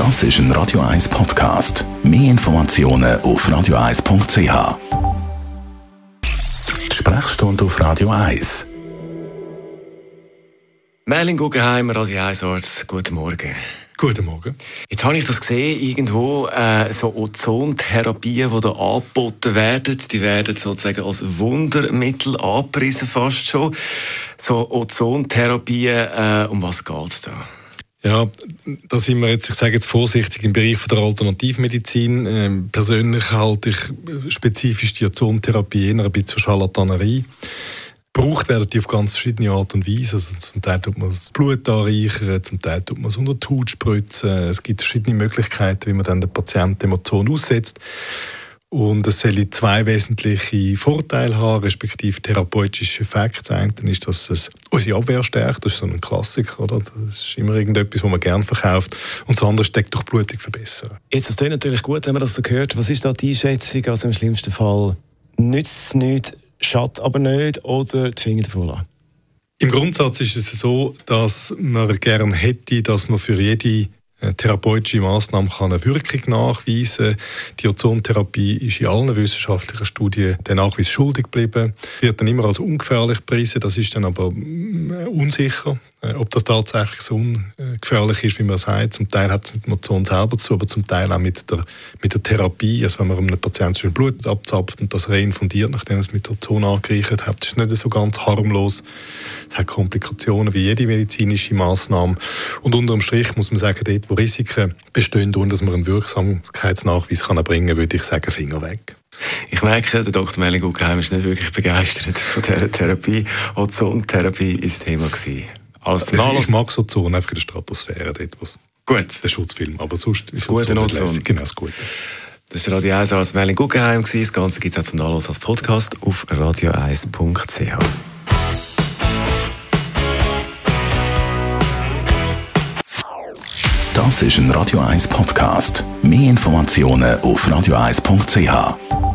Das ist ein Radio 1 Podcast. Mehr Informationen auf radio1.ch. Die Sprechstunde auf Radio 1. Merlin Guggenheim, Radio 1 Arzt, guten Morgen. Guten Morgen. Jetzt habe ich das gesehen, irgendwo, äh, so Ozontherapien, die da angeboten werden, die werden sozusagen als Wundermittel angepriesen fast schon. So Ozontherapien, äh, um was geht es da? Ja, da sind wir jetzt, ich sage jetzt vorsichtig, im Bereich der Alternativmedizin. Ähm, persönlich halte ich spezifisch die Ozontherapie eher ein bisschen Scharlatanerie. Gebraucht werden die auf ganz verschiedene Art und Weise. Also zum Teil tut man das Blut anreichern, zum Teil tut man es unter die Haut spritzen. Es gibt verschiedene Möglichkeiten, wie man dann den Patienten Emotionen aussetzt. Und es soll zwei wesentliche Vorteile haben, respektive therapeutische Effekte. Das eine ist, dass es unsere Abwehr stärkt. Das ist so ein Klassiker, oder? Das ist immer irgendetwas, was man gerne verkauft. Und das andere ist, die Durchblutung verbessern. Jetzt, das klingt natürlich gut, wenn man das so hört. Was ist da die Einschätzung? Also im schlimmsten Fall nützt es nichts, schadet aber nicht oder die Finger davon lassen? Im Grundsatz ist es so, dass man gerne hätte, dass man für jede therapeutische Maßnahme kann eine Wirkung nachweisen. Die Ozontherapie ist in allen wissenschaftlichen Studien der Nachweis schuldig geblieben, wird dann immer als ungefährlich preisen. Das ist dann aber äh, unsicher. Äh, ob das tatsächlich so ungefährlich ist, wie man sagt. Zum Teil hat es mit dem Ozon selber zu, aber zum Teil auch mit der, mit der Therapie. Also wenn man einem Patienten Blut abzapft und das reinfundiert, nachdem es mit Ozon angereichert hat, ist nicht so ganz harmlos. Es hat Komplikationen wie jede medizinische Maßnahme. Und unterm Strich muss man sagen, dort, wo Risiken bestehen, und dass man einen Wirksamkeitsnachweis kann erbringen kann, würde ich sagen, Finger weg. Ich merke, der Dr. Melling Guggenheim ist nicht wirklich begeistert von dieser Therapie. Ozontherapie war das Thema. Alles also, ich mag so Zonen einfach in der Stratosphäre, dort, was Gut. der Schutzfilm, aber sonst ist das gute Ozon. Genau, das Gute. Das war Radio 1 als Merlin Guggenheim. Das Ganze gibt es auch zum Nachlass als Podcast auf radio1.ch. Das ist ein Radio 1 Podcast. Mehr Informationen auf radio1.ch.